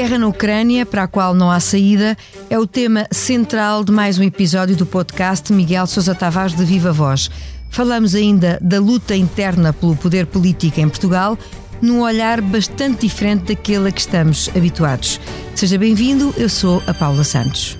guerra na Ucrânia, para a qual não há saída, é o tema central de mais um episódio do podcast Miguel Sousa Tavares de Viva Voz. Falamos ainda da luta interna pelo poder político em Portugal, num olhar bastante diferente daquele a que estamos habituados. Seja bem-vindo, eu sou a Paula Santos.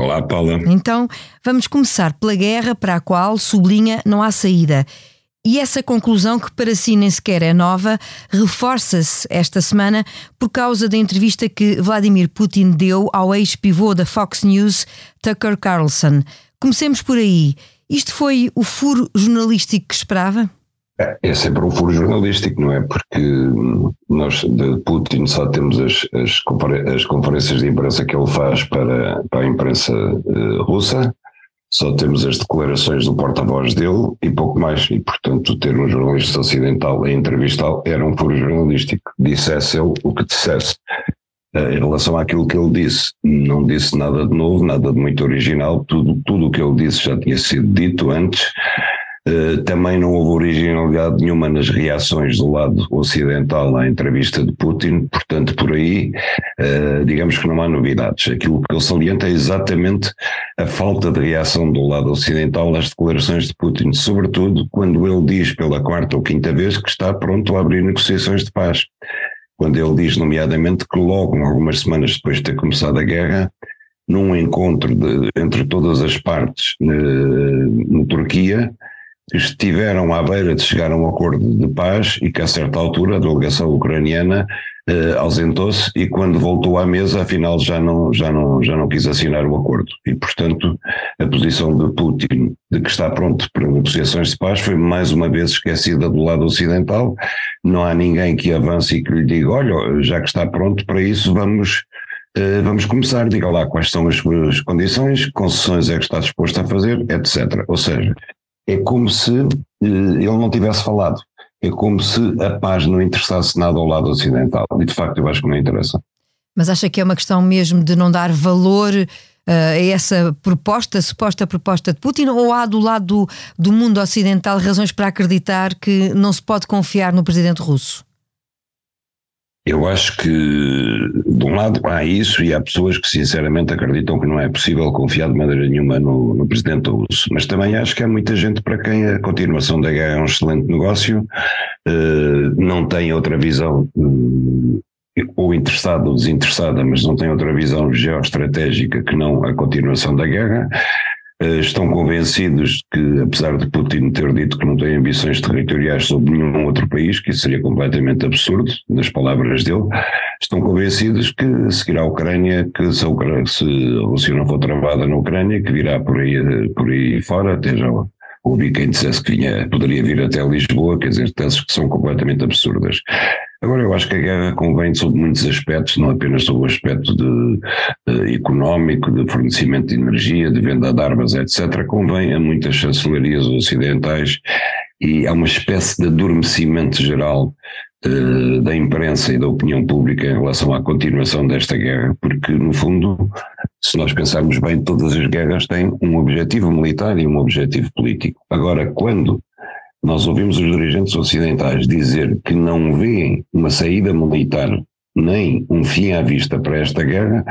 Olá, Paula. Então, vamos começar pela guerra para a qual, sublinha, não há saída. E essa conclusão, que para si nem sequer é nova, reforça-se esta semana por causa da entrevista que Vladimir Putin deu ao ex-pivô da Fox News, Tucker Carlson. Comecemos por aí. Isto foi o furo jornalístico que esperava? É, é sempre um furo jornalístico, não é? Porque nós de Putin só temos as, as, as conferências de imprensa que ele faz para, para a imprensa uh, russa, só temos as declarações do porta-voz dele e pouco mais. E, portanto, ter um jornalista ocidental a entrevistá-lo era um furo jornalístico. Dissesse ele o que dissesse. Uh, em relação àquilo que ele disse, não disse nada de novo, nada de muito original, tudo, tudo o que ele disse já tinha sido dito antes. Eh, também não houve originalidade nenhuma nas reações do lado ocidental à entrevista de Putin, portanto, por aí, uh, digamos que não há novidades. Aquilo que eu saliento é exatamente a falta de reação do lado ocidental às declarações de Putin, sobretudo quando ele diz pela quarta ou quinta vez que está pronto a abrir negociações de paz. Quando ele diz, nomeadamente, que logo, algumas semanas depois de ter começado a guerra, num encontro de, entre todas as partes na, na Turquia, estiveram à beira de chegar a um acordo de paz e que a certa altura a delegação ucraniana eh, ausentou-se e quando voltou à mesa afinal já não, já, não, já não quis assinar o acordo. E portanto a posição de Putin de que está pronto para negociações de paz foi mais uma vez esquecida do lado ocidental. Não há ninguém que avance e que lhe diga olha já que está pronto para isso vamos eh, Vamos começar, diga lá quais são as suas condições, que concessões é que está disposto a fazer, etc. Ou seja, é como se eh, ele não tivesse falado. É como se a paz não interessasse nada ao lado ocidental. E de facto eu acho que não interessa. Mas acha que é uma questão mesmo de não dar valor uh, a essa proposta, suposta proposta de Putin, ou há do lado do, do mundo ocidental razões para acreditar que não se pode confiar no presidente russo? Eu acho que, de um lado, há isso e há pessoas que sinceramente acreditam que não é possível confiar de maneira nenhuma no, no presidente russo. Mas também acho que há muita gente para quem a continuação da guerra é um excelente negócio, uh, não tem outra visão, uh, ou interessada ou desinteressada, mas não tem outra visão geoestratégica que não a continuação da guerra. Eh, estão convencidos que, apesar de Putin ter dito que não tem ambições territoriais sobre nenhum outro país, que isso seria completamente absurdo, nas palavras dele, estão convencidos que seguirá a Ucrânia, que se a, Ucrânia, se a Rússia não for travada na Ucrânia, que virá por aí, por aí fora, até já ouvi quem dissesse que vinha, poderia vir até Lisboa, quer dizer, teses que são completamente absurdas. Agora, eu acho que a guerra convém sobre muitos aspectos, não apenas sobre o aspecto de, de, económico, de fornecimento de energia, de venda de armas, etc. Convém a muitas chancelarias ocidentais e há uma espécie de adormecimento geral uh, da imprensa e da opinião pública em relação à continuação desta guerra, porque, no fundo, se nós pensarmos bem, todas as guerras têm um objetivo militar e um objetivo político. Agora, quando nós ouvimos os dirigentes ocidentais dizer que não veem uma saída militar nem um fim à vista para esta guerra,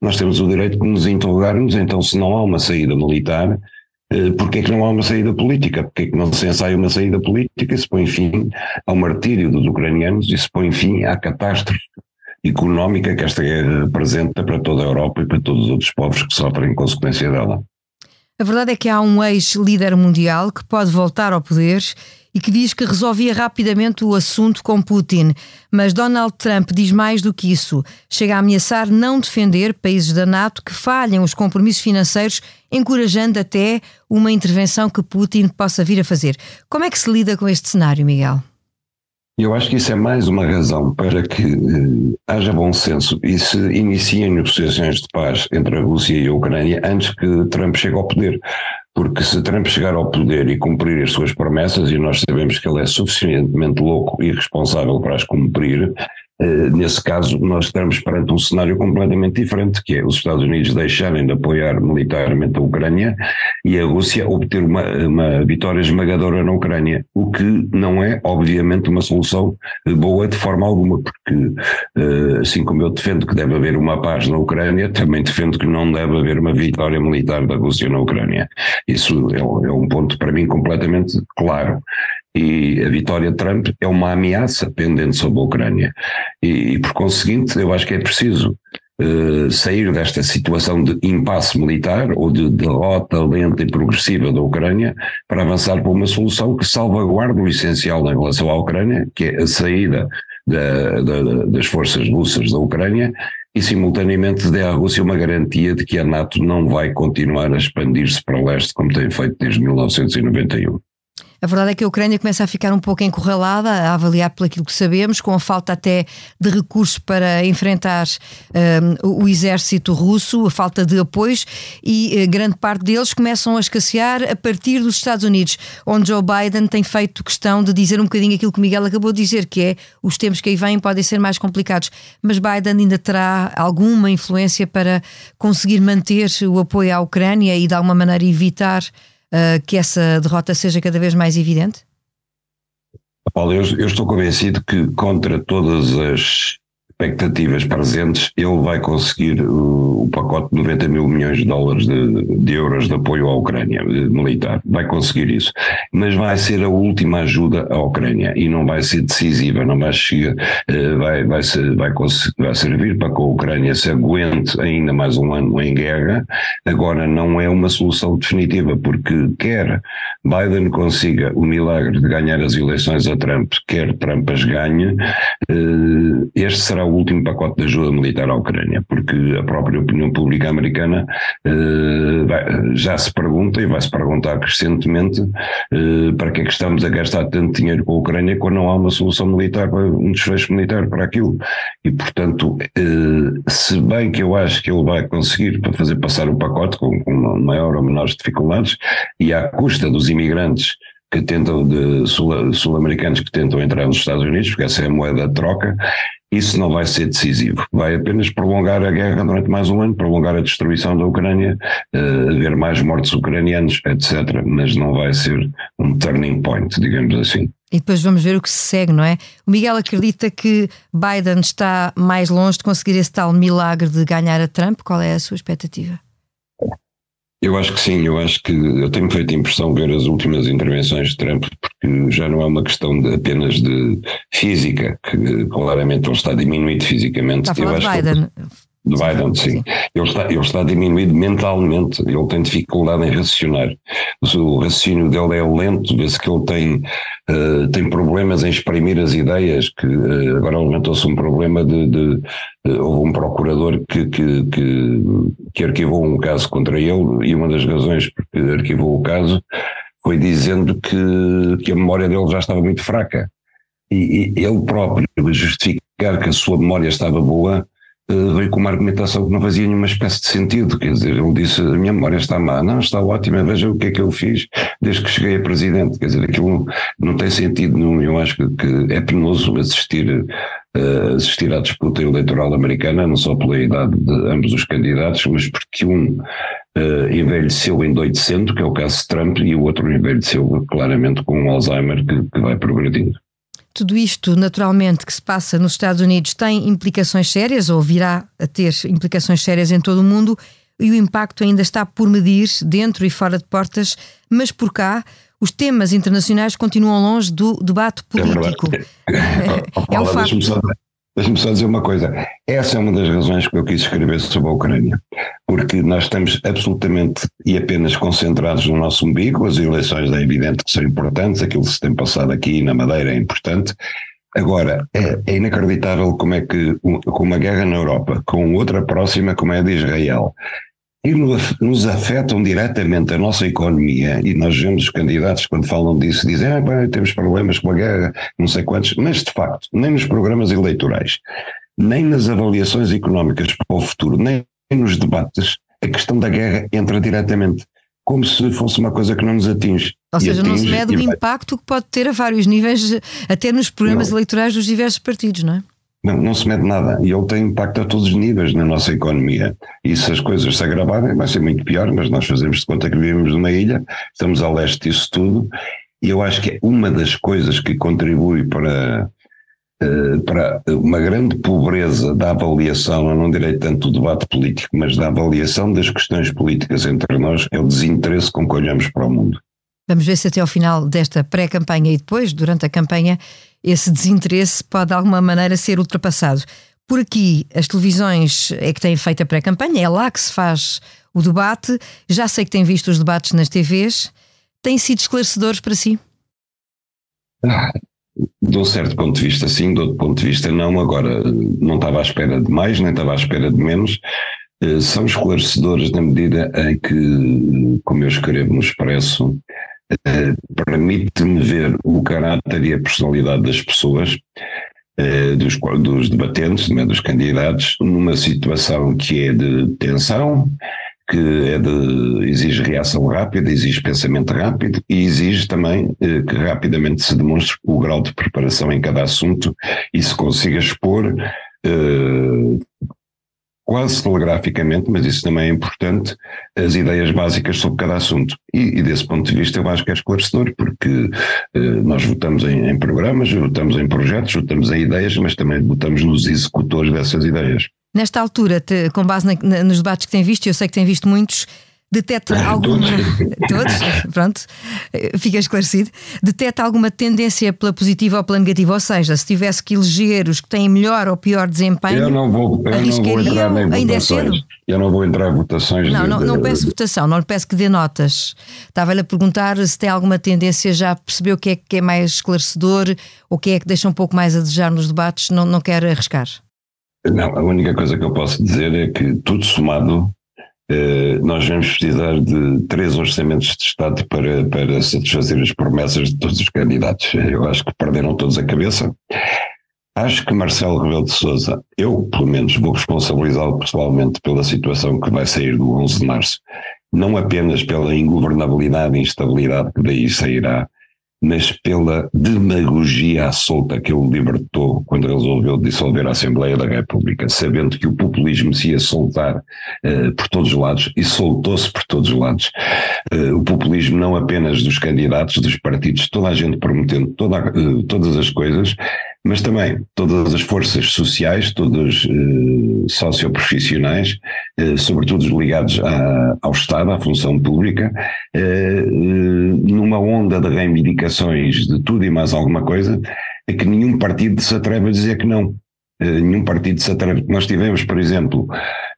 nós temos o direito de nos interrogarmos, então, se não há uma saída militar, eh, porquê é que não há uma saída política? Porquê é que não se ensaia uma saída política e se põe fim ao martírio dos ucranianos e se põe fim à catástrofe económica que esta guerra representa para toda a Europa e para todos os outros povos que sofrem consequência dela? A verdade é que há um ex-líder mundial que pode voltar ao poder e que diz que resolvia rapidamente o assunto com Putin. Mas Donald Trump diz mais do que isso. Chega a ameaçar não defender países da NATO que falhem os compromissos financeiros, encorajando até uma intervenção que Putin possa vir a fazer. Como é que se lida com este cenário, Miguel? Eu acho que isso é mais uma razão para que eh, haja bom senso e se iniciem negociações de paz entre a Rússia e a Ucrânia antes que Trump chegue ao poder. Porque se Trump chegar ao poder e cumprir as suas promessas, e nós sabemos que ele é suficientemente louco e responsável para as cumprir, nesse caso, nós estamos perante um cenário completamente diferente, que é os Estados Unidos deixarem de apoiar militarmente a Ucrânia e a Rússia obter uma, uma vitória esmagadora na Ucrânia, o que não é, obviamente, uma solução boa de forma alguma, porque eh, assim como eu defendo que deve haver uma paz na Ucrânia, também defendo que não deve haver uma vitória militar da Rússia na Ucrânia. Isso é, é um ponto para mim completamente claro e a vitória de Trump é uma ameaça pendente sobre a Ucrânia. E, e por conseguinte, eu acho que é preciso uh, sair desta situação de impasse militar ou de derrota lenta e progressiva da Ucrânia para avançar para uma solução que salvaguarde o essencial em relação à Ucrânia, que é a saída da, da, das forças russas da Ucrânia e simultaneamente dê à Rússia uma garantia de que a NATO não vai continuar a expandir-se para leste como tem feito desde 1991. A verdade é que a Ucrânia começa a ficar um pouco encurralada, a avaliar pelo que sabemos, com a falta até de recursos para enfrentar um, o exército russo, a falta de apoios, e uh, grande parte deles começam a escassear a partir dos Estados Unidos, onde Joe Biden tem feito questão de dizer um bocadinho aquilo que Miguel acabou de dizer, que é os tempos que aí vêm podem ser mais complicados, mas Biden ainda terá alguma influência para conseguir manter o apoio à Ucrânia e de alguma maneira evitar uh, que essa derrota seja cada vez mais evidente? Paulo, eu, eu estou convencido que contra todas as expectativas presentes, ele vai conseguir o, o, pacote de 90 mil milhões de dólares de, de, euros de apoio à Ucrânia militar. Vai conseguir isso. Mas vai ser a última ajuda à Ucrânia e não vai ser decisiva, não vai chegar, eh, vai, vai, ser, vai, vai servir para que a Ucrânia se aguente ainda mais um ano em guerra. Agora, não é uma solução definitiva, porque quer Biden consiga o milagre de ganhar as eleições a Trump, quer Trump as ganhe, eh, este será o último pacote de ajuda militar à Ucrânia, porque a própria opinião pública americana eh, já se pergunta e vai se perguntar crescentemente eh, para que é que estamos a gastar tanto dinheiro com a Ucrânia quando não há uma solução militar, um desfecho militar para aquilo. E, portanto, eh, se bem que eu acho que ele vai conseguir fazer passar o pacote com, com maior ou menores dificuldades e à custa dos imigrantes que tentam de sul-americanos que tentam entrar nos Estados Unidos, porque essa é a moeda de troca, isso não vai ser decisivo. Vai apenas prolongar a guerra durante mais um ano, prolongar a destruição da Ucrânia, uh, haver mais mortes ucranianos, etc. Mas não vai ser um turning point, digamos assim. E depois vamos ver o que se segue, não é? O Miguel acredita que Biden está mais longe de conseguir esse tal milagre de ganhar a Trump. Qual é a sua expectativa? Eu acho que sim, eu acho que eu tenho feito impressão ver as últimas intervenções de Trump, porque já não é uma questão de, apenas de física, que claramente ele está diminuído fisicamente. Está a falar de Biden. De Biden, sim. sim. Ele, está, ele está diminuído mentalmente, ele tem dificuldade em raciocinar. O raciocínio dele é lento, vê-se que ele tem, uh, tem problemas em exprimir as ideias, que uh, agora levantou-se um problema de, de uh, houve um procurador que, que, que, que arquivou um caso contra ele e uma das razões porque arquivou o caso foi dizendo que, que a memória dele já estava muito fraca. E, e ele próprio justificar que a sua memória estava boa veio com uma argumentação que não fazia nenhuma espécie de sentido. Quer dizer, ele disse: a minha memória está má. Não, está ótima, veja o que é que eu fiz desde que cheguei a presidente. Quer dizer, aquilo não tem sentido nenhum. Eu acho que, que é penoso assistir, uh, assistir à disputa eleitoral americana, não só pela idade de ambos os candidatos, mas porque um uh, envelheceu endoidecendo, que é o caso de Trump, e o outro envelheceu claramente com um Alzheimer que, que vai progredindo. Tudo isto, naturalmente, que se passa nos Estados Unidos tem implicações sérias, ou virá a ter implicações sérias em todo o mundo, e o impacto ainda está por medir, dentro e fora de portas, mas por cá os temas internacionais continuam longe do debate é político. É, é, um facto. Deixa-me só dizer uma coisa. Essa é uma das razões que eu quis escrever sobre a Ucrânia. Porque nós estamos absolutamente e apenas concentrados no nosso umbigo. As eleições é evidente que são importantes, aquilo que se tem passado aqui na Madeira é importante. Agora, é, é inacreditável como é que com uma guerra na Europa, com outra próxima como é a de Israel, e nos afetam diretamente a nossa economia, e nós vemos os candidatos quando falam disso, dizem, ah, bem, temos problemas com a guerra, não sei quantos, mas de facto, nem nos programas eleitorais, nem nas avaliações económicas para o futuro, nem nos debates, a questão da guerra entra diretamente, como se fosse uma coisa que não nos atinge. Ou seja, atinge, não se mede o impacto que pode ter a vários níveis, até nos programas não. eleitorais dos diversos partidos, não é? Não, não se mede nada e ele tem impacto a todos os níveis na nossa economia. E se as coisas se agravarem, vai ser muito pior, mas nós fazemos de conta que vivemos numa ilha, estamos a leste disso tudo, e eu acho que é uma das coisas que contribui para, eh, para uma grande pobreza da avaliação, eu não direi tanto do debate político, mas da avaliação das questões políticas entre nós, é o desinteresse com que olhamos para o mundo. Vamos ver se até ao final desta pré-campanha e depois, durante a campanha, esse desinteresse pode de alguma maneira ser ultrapassado. Por aqui, as televisões é que têm feito a pré-campanha, é lá que se faz o debate. Já sei que tem visto os debates nas TVs. Têm sido esclarecedores para si? Ah, de um certo ponto de vista, sim, de outro ponto de vista, não. Agora, não estava à espera de mais, nem estava à espera de menos. Eh, são esclarecedores na medida em que, como eu escrevo no Expresso, eh, permite-me ver o caráter e a personalidade das pessoas, eh, dos, dos debatentes, é, dos candidatos, numa situação que é de tensão, que é de, exige reação rápida, exige pensamento rápido e exige também eh, que rapidamente se demonstre o grau de preparação em cada assunto e se consiga expor quase telegraficamente, mas isso também é importante, as ideias básicas sobre cada assunto. E, e desse ponto de vista eu acho que é esclarecedor, porque eh, nós votamos em, em, programas, votamos em projetos, votamos em ideias, mas também votamos nos executores dessas ideias. Nesta altura, te, com base na, na, nos debates que tem visto, eu sei que tem visto muitos, detecta alguma. Todos? Pronto, fica esclarecido. Detecta alguma tendência pela positiva ou pela negativa? Ou seja, se tivesse que eleger os que têm melhor ou pior desempenho, eu não vou, eu não vou entrar em ainda é cedo? Eu não vou entrar em votações. Não, de, não, não peço votação, não lhe peço que dê notas. Estava-lhe a perguntar se tem alguma tendência, já percebeu o que é que é mais esclarecedor ou o que é que deixa um pouco mais a desejar nos debates, não, não quer arriscar? Não, a única coisa que eu posso dizer é que tudo somado eh, nós vamos precisar de três orçamentos de Estado para, para satisfazer as promessas de todos os candidatos. Eu acho que perderam todos a cabeça. Acho que Marcelo Rebelo de Sousa, eu pelo menos vou responsabilizá-lo pessoalmente pela situação que vai sair do 11 de março, não apenas pela ingovernabilidade e instabilidade que daí sairá, mas pela demagogia à solta que ele libertou quando resolveu dissolver a Assembleia da República, sabendo que o populismo se ia soltar uh, por todos os lados e soltou-se por todos os lados. Uh, o populismo não apenas dos candidatos, dos partidos, toda a gente prometendo toda, uh, todas as coisas, mas também todas as forças sociais, todos eh, socioprofissionais, eh, sobretudo ligados à, ao Estado, à função pública, eh, numa onda de reivindicações de tudo e mais alguma coisa, é que nenhum partido se atreve a dizer que não. Eh, nenhum partido se atreve. Nós tivemos, por exemplo,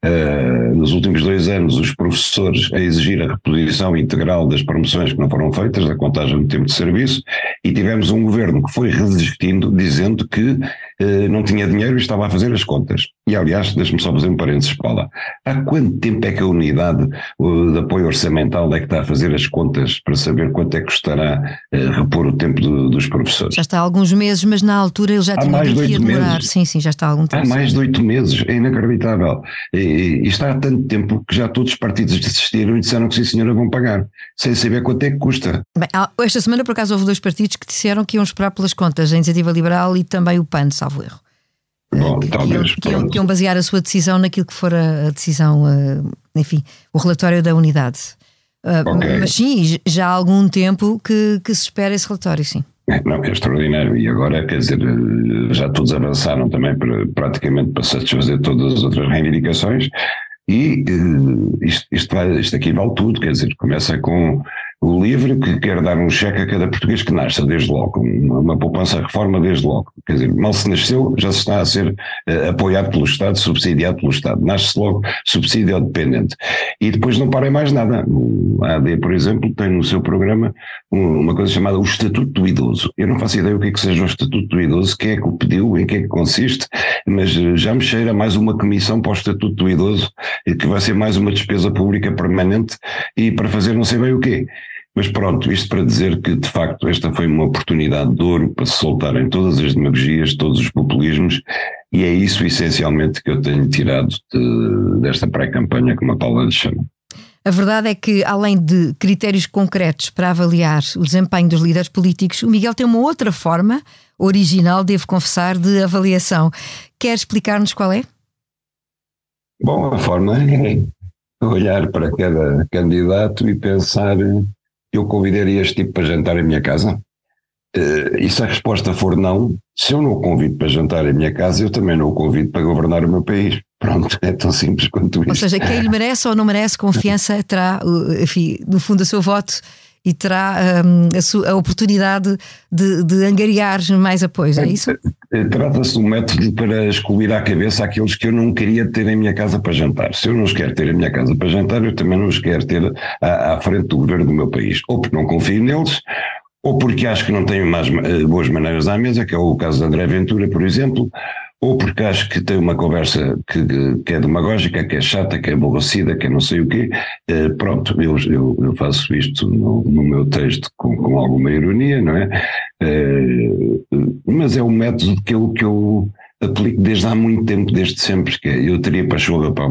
uh, nos últimos dois anos, os professores a exigir a reposição integral das promoções que não foram feitas, da contagem do tempo de serviço, e tivemos um governo que foi resistindo, dizendo que não tinha dinheiro e estava a fazer as contas. E, aliás, deixe-me só fazer um parênteses, Paula. Há quanto tempo é que a unidade de apoio orçamental é que está a fazer as contas para saber quanto é que custará repor o tempo do, dos professores? Já está há alguns meses, mas na altura ele já há tinha dito que ia demorar. Sim, sim, já está há algum tempo. Há mais de oito meses, é inacreditável. E, e, está há tanto tempo que já todos os partidos desistiram e disseram que sim senhora vão pagar, sem saber quanto é que custa. Bem, esta semana por acaso houve dois partidos que disseram que iam esperar pelas contas, a Iniciativa Liberal e também o PAN, salvo erro. Bom, que, talvez, que, iam, que iam basear a sua decisão naquilo que for a decisão, eh, enfim, o relatório da unidade. Eh, okay. Mas sim, já há algum tempo que, que se espera esse relatório, sim. É, não, é extraordinário. E agora, quer dizer, já todos avançaram também para, praticamente para satisfazer todas as outras reivindicações. E isto, isto, vai, isto aqui vale tudo, quer dizer, começa com livre que quer dar um cheque a cada português que nasça, desde logo, uma poupança reforma desde logo. Quer dizer, mal se nasceu, já se está a ser uh, apoiado pelo Estado, subsidiado pelo Estado. Nasce logo subsídio dependente. E depois não para mais nada. O AD, por exemplo, tem no seu programa uma coisa chamada o Estatuto do Idoso. Eu não faço ideia o que é que seja o Estatuto do Idoso, quem é que o pediu, em que é que consiste, mas eh, já me cheira mais uma comissão para o Estatuto do Idoso, que vai ser mais uma despesa pública permanente e para fazer não sei bem o quê. Mas pronto, isto para dizer que de facto esta foi uma oportunidade de ouro para se soltarem todas as demagogias, todos os populismos, e é isso essencialmente que eu tenho tirado de, desta pré-campanha, como a Paula lhe chama. A verdade é que, além de critérios concretos para avaliar o desempenho dos líderes políticos, o Miguel tem uma outra forma, original, devo confessar, de avaliação. Quer explicar-nos qual é? Bom, a forma é olhar para cada candidato e pensar eu convidaria este tipo para jantar em minha casa? Uh, e se a resposta for não, se eu não o convido para jantar em minha casa, eu também não o convido para governar o meu país. Pronto, é tão simples quanto isso. Ou seja, quem lhe merece ou não merece confiança terá, enfim, no fundo, o seu voto e terá um, a, a, oportunidade de, de, angariar mais apoios, é isso? Eh, trata-se de um método para excluir à cabeça aqueles que eu não queria ter em minha casa para jantar. Se eu não os quero ter em minha casa para jantar, eu também não os quero ter à, à frente do governo do meu país. Ou porque não confio neles, ou porque acho que não tenho mais eh, boas maneiras à mesa, que é o caso de André Ventura, por exemplo, ou porque acho que tem uma conversa que, que é demagógica, que é chata, que é aborrecida, que é não sei o quê. Eh, pronto, eu, eu, eu, faço isto no, no meu texto com, com, alguma ironia, não é? Eh, mas é um método que eu, que eu aplico desde há muito tempo, desde sempre, que é, eu teria pachorra para,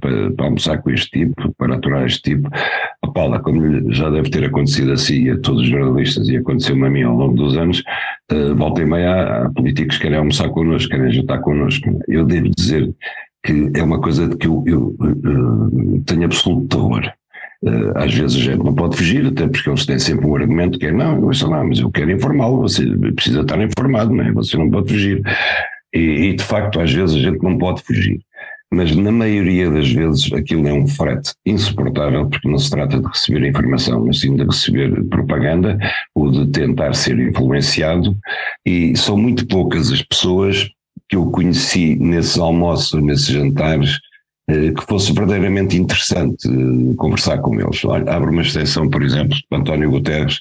para, para, almoçar com este tipo, para aturar este tipo. A Paula, como já deve ter acontecido assim a todos os jornalistas e aconteceu-me a mim ao longo dos anos, uh, volta e meia há políticos que querem almoçar connosco, querem jantar connosco. Eu devo dizer que é uma coisa de que eu, eu uh, tenho absoluto terror. Uh, às vezes a gente não pode fugir, até porque eles têm sempre um argumento que é não, sei lá, mas eu quero informá-lo, você precisa estar informado, não é? você não pode fugir. E, e, de facto, às vezes a gente não pode fugir. Mas na maioria das vezes aquilo é um frete insuportável, porque não se trata de receber informação, mas sim de receber propaganda ou de tentar ser influenciado. E são muito poucas as pessoas que eu conheci nesses almoços, nesses jantares, que fosse verdadeiramente interessante eh, conversar com eles. Abro uma extensão, por exemplo, de António Guterres,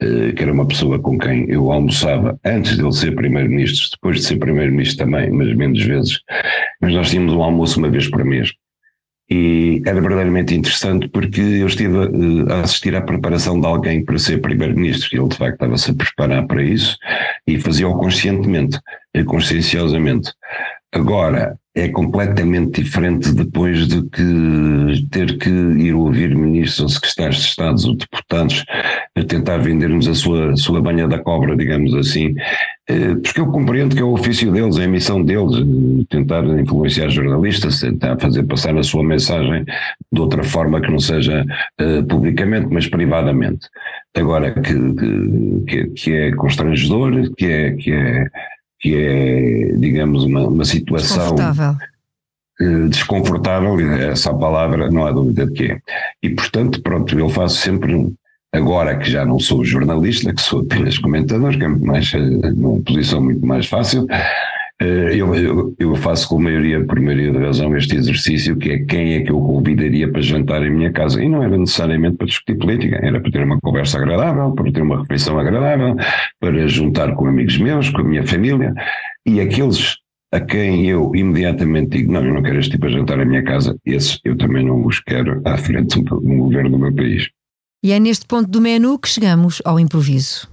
eh, que era uma pessoa com quem eu almoçava antes de ele ser primeiro-ministro, depois de ser primeiro-ministro também, mas menos vezes. Mas nós tínhamos um almoço uma vez por mês. E era verdadeiramente interessante porque eu estive a assistir à preparação de alguém para ser primeiro-ministro. Ele, de facto, estava-se a preparar para isso e fazia-o conscientemente, conscienciosamente. Agora, é completamente diferente depois de que ter que ir ouvir ministros ou secretários de Estado ou deputados a tentar vender-nos a sua, sua banha da cobra, digamos assim, eh, porque eu compreendo que é o ofício deles, é a missão deles, eh, tentar influenciar jornalistas, tentar fazer passar a sua mensagem de outra forma que não seja uh, publicamente, mas privadamente. Agora, que, que, que é constrangedor, que é, que é que é, digamos, uma, uma situação desconfortável. desconfortável, essa palavra não há dúvida de que é. E, portanto, pronto, eu faço sempre, agora que já não sou jornalista, que sou apenas comentador, que é mais, uma posição muito mais fácil, eh, eu, eu, eu, faço com maioria, por maioria de razão, este exercício que é quem é que eu convidaria para jantar em minha casa. E não era necessariamente para discutir política, era para ter uma conversa agradável, para ter uma refeição agradável, para juntar com amigos meus, com a minha família. E aqueles a quem eu imediatamente digo, não, eu não quero este tipo a jantar em minha casa, esses eu também não os quero à frente do governo do meu país. E é neste ponto do menu que chegamos ao improviso.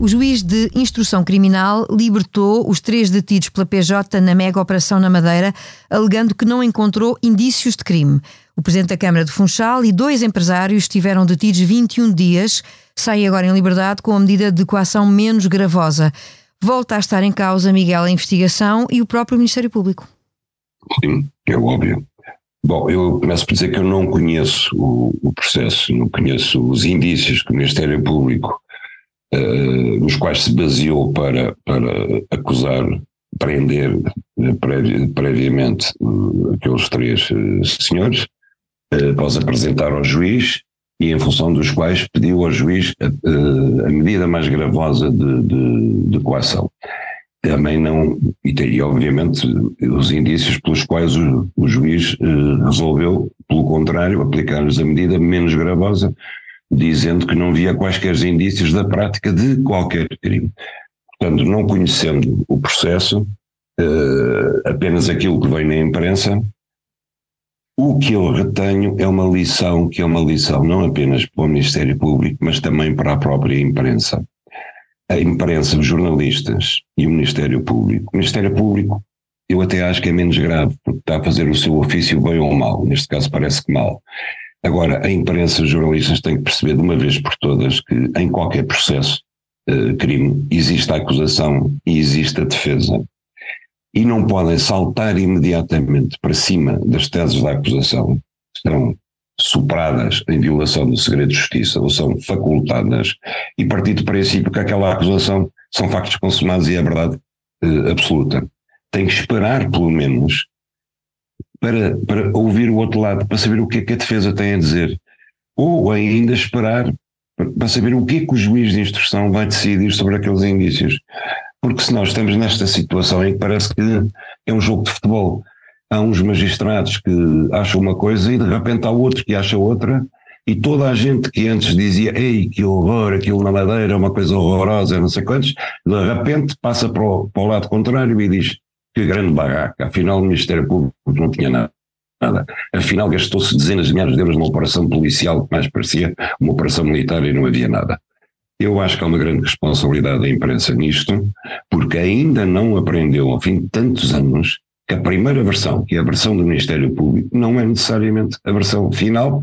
O juiz de instrução criminal libertou os três detidos pela PJ na mega operação na Madeira, alegando que não encontrou indícios de crime. O presidente da Câmara de Funchal e dois empresários estiveram detidos 21 dias, saem agora em liberdade com a medida de coação menos gravosa. Volta a estar em causa, Miguel, a investigação e o próprio Ministério Público. Sim, é óbvio. Bom, eu começo por dizer que eu não conheço o, o processo, não conheço os indícios que o Ministério Público uh, nos quais se baseou para, para acusar, prender uh, previ, previamente uh, aqueles três senhores. após apresentar ao juiz e em função dos quais pediu ao juiz a, a medida mais gravosa de, de, de coação. Também não, e, e obviamente os indícios pelos quais o, o juiz eh, resolveu, pelo contrário, aplicar-lhes a medida menos gravosa, dizendo que não havia quaisquer indícios da prática de qualquer crime. Portanto, não conhecendo o processo, eh, apenas aquilo que vem na imprensa, o que eu retenho é uma lição que é uma lição não apenas para o Ministério Público, mas também para a própria imprensa. A imprensa, os jornalistas e o Ministério Público. O Ministério Público, eu até acho que é menos grave, porque está a fazer o seu ofício bem ou mal. Neste caso, parece que mal. Agora, a imprensa, os jornalistas têm que perceber de uma vez por todas que em qualquer processo uh, crime existe a acusação e existe a defesa. E não podem saltar imediatamente para cima das teses da acusação, que estão superadas em violação do segredo de justiça ou são facultadas, e partir do princípio que aquela acusação são factos consumados e é verdade eh, absoluta. Tem que esperar, pelo menos, para, para ouvir o outro lado, para saber o que é que a defesa tem a dizer. Ou ainda esperar para saber o que é que o juiz de instrução vai decidir sobre aqueles indícios. Porque se nós estamos nesta situação em que parece que é um jogo de futebol, há uns magistrados que acham uma coisa e de repente há outro que acha outra, e toda a gente que antes dizia, ei, que horror, aquilo na madeira é uma coisa horrorosa, não sei quantos, de repente passa para o, para o lado contrário e diz que grande barraca, afinal o Ministério Público não tinha nada. Nada. Afinal, gastou-se dezenas de milhares de euros numa operação policial que mais parecia uma operação militar e não havia nada. Eu acho que há uma grande responsabilidade da imprensa nisto, porque ainda não aprendeu, ao fim de tantos anos, que a primeira versão, que é a versão do Ministério Público, não é necessariamente a versão final,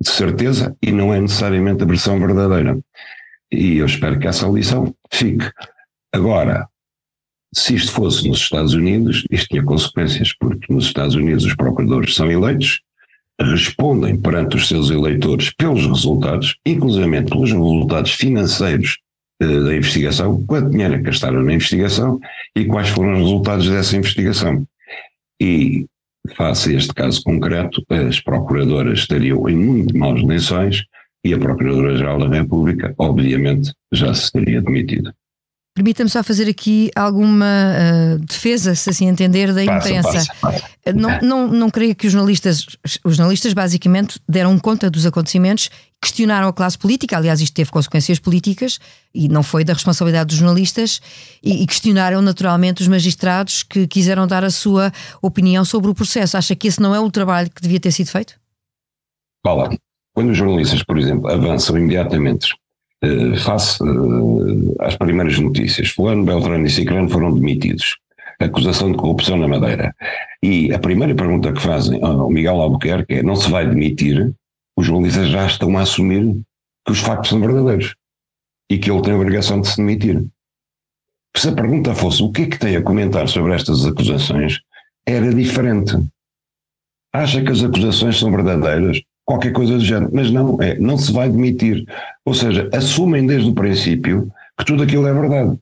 de certeza, e não é necessariamente a versão verdadeira. E eu espero que essa lição fique. Agora, se isto fosse nos Estados Unidos, isto tinha consequências, porque nos Estados Unidos os procuradores são eleitos, respondem perante os seus eleitores pelos resultados, inclusive pelos resultados financeiros eh, da investigação, quanto dinheiro é gastaram na investigação e quais foram os resultados dessa investigação. E, face a este caso concreto, as procuradoras estariam em muito maus lençóis e a Procuradora-Geral da República, obviamente, já se teria demitido. Permita-me só fazer aqui alguma uh, defesa, se assim entender, da passa, imprensa. Passa, passa. Não, não, não creio que os jornalistas, os jornalistas basicamente deram conta dos acontecimentos, questionaram a classe política, aliás, isto teve consequências políticas e não foi da responsabilidade dos jornalistas, e, e questionaram naturalmente os magistrados que quiseram dar a sua opinião sobre o processo. Acha que esse não é o trabalho que devia ter sido feito? Olá, quando os jornalistas, por exemplo, avançam imediatamente face uh, às primeiras notícias. Fulano, Beltrano e Ciclano foram demitidos. Acusação de corrupção na Madeira. E a primeira pergunta que fazem ao Miguel Albuquerque é: não se vai demitir? Os jornalistas já estão a assumir que os factos são verdadeiros e que ele tem a obrigação de se demitir. Se a pergunta fosse o que é que tem a comentar sobre estas acusações, era diferente. Acha que as acusações são verdadeiras? Qualquer coisa do género. Mas não, é, não se vai demitir. Ou seja, assumem desde o princípio que tudo aquilo é verdade.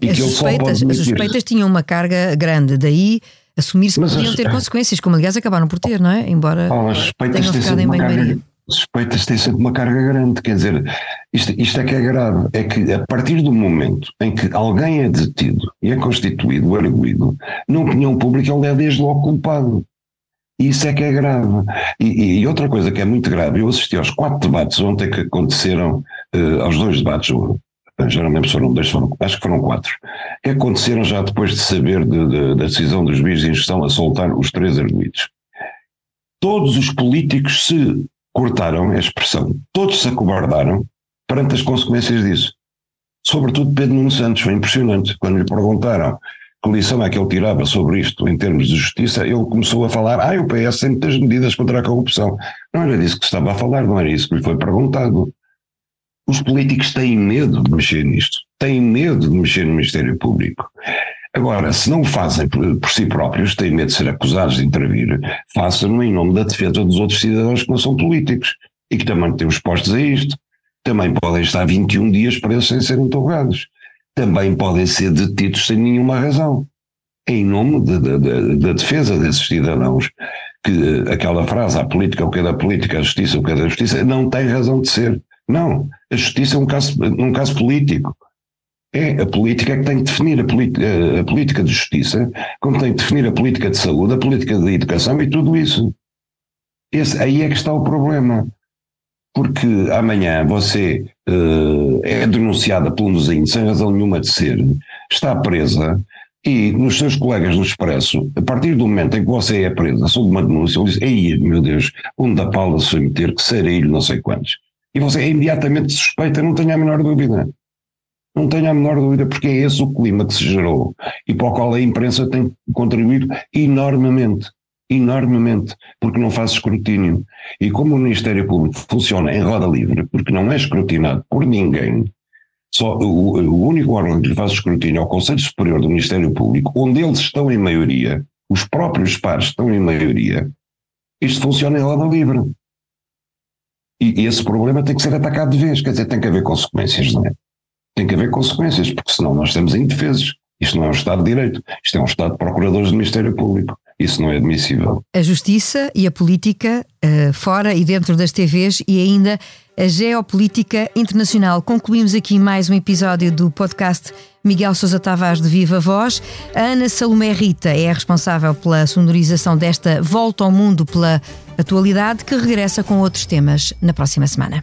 E as que suspeitas, as suspeitas tinham uma carga grande, daí assumir-se que podiam ter consequências, como aliás acabaram por ter, não é? Embora oh, as tenham ficado em banho-maria. Suspeitas têm sempre uma carga grande, quer dizer, isto, isto é que é grave, é que a partir do momento em que alguém é detido e é constituído, arguído, na opinião pública ele é desde logo culpado. Isso é que é grave. E, e, outra coisa que é muito grave, eu assisti aos quatro debates ontem que aconteceram, uh, aos dois debates, já não lembro se foram dois, foram, acho que foram quatro, que aconteceram já depois de saber de, de, da decisão dos juízes de instrução a soltar os três arguídos. Todos os políticos se cortaram, a expressão, todos se acobardaram perante as consequências disso. Sobretudo Pedro Nuno Santos, foi impressionante. Quando lhe perguntaram que lição é que ele tirava sobre isto em termos de justiça, ele começou a falar, ah, o PS tem muitas medidas contra a corrupção. Não era disso que estava a falar, não era isso que lhe foi perguntado. Os políticos têm medo de mexer nisto, têm medo de mexer no Ministério Público. Agora, se não o fazem por, por si próprios, têm medo de ser acusados de intervir, façam-no em nome da defesa dos outros cidadãos que não são políticos e que também têm expostos a isto. Também podem estar 21 dias presos sem serem interrogados também podem ser detidos sem nenhuma razão, em nome da de, de, de, defesa desses cidadãos. que aquela frase, a política, o que é da política, a justiça, o que é da justiça, não tem razão de ser. Não, a justiça é um caso, um caso político. É, a política que tem que definir a, a, política de justiça, como tem que definir a política de saúde, a política de educação e tudo isso. Esse, aí é que está o problema. Porque amanhã você uh, é denunciada um vizinho sem razão nenhuma de ser, está presa, e nos seus colegas no Expresso, a partir do momento em que você é presa sob uma denúncia, ele diz: Ei, meu Deus, onde da Paula se meter, que serelho, não sei quantos. E você é imediatamente suspeita, não tenho a menor dúvida. Não tenho a menor dúvida, porque é esse o clima que se gerou e para o qual a imprensa tem contribuído enormemente. Enormemente, porque não faz escrutínio. E como o Ministério Público funciona em roda livre, porque não é escrutinado por ninguém, só o, o único órgão que lhe faz escrutínio é o Conselho Superior do Ministério Público, onde eles estão em maioria, os próprios pares estão em maioria, isto funciona em roda livre. E, e esse problema tem que ser atacado de vez, quer dizer, tem que haver consequências, não é? Tem que haver consequências, porque senão nós estamos indefesos. Isto não é um Estado de Direito, isto é um Estado de Procuradores do Ministério Público. Isso não é admissível. A justiça e a política, uh, fora e dentro das TVs, e ainda a geopolítica internacional. Concluímos aqui mais um episódio do podcast Miguel Sousa Tavares de Viva Voz. A Ana Salomé Rita é a responsável pela sonorização desta Volta ao Mundo pela Atualidade, que regressa com outros temas na próxima semana.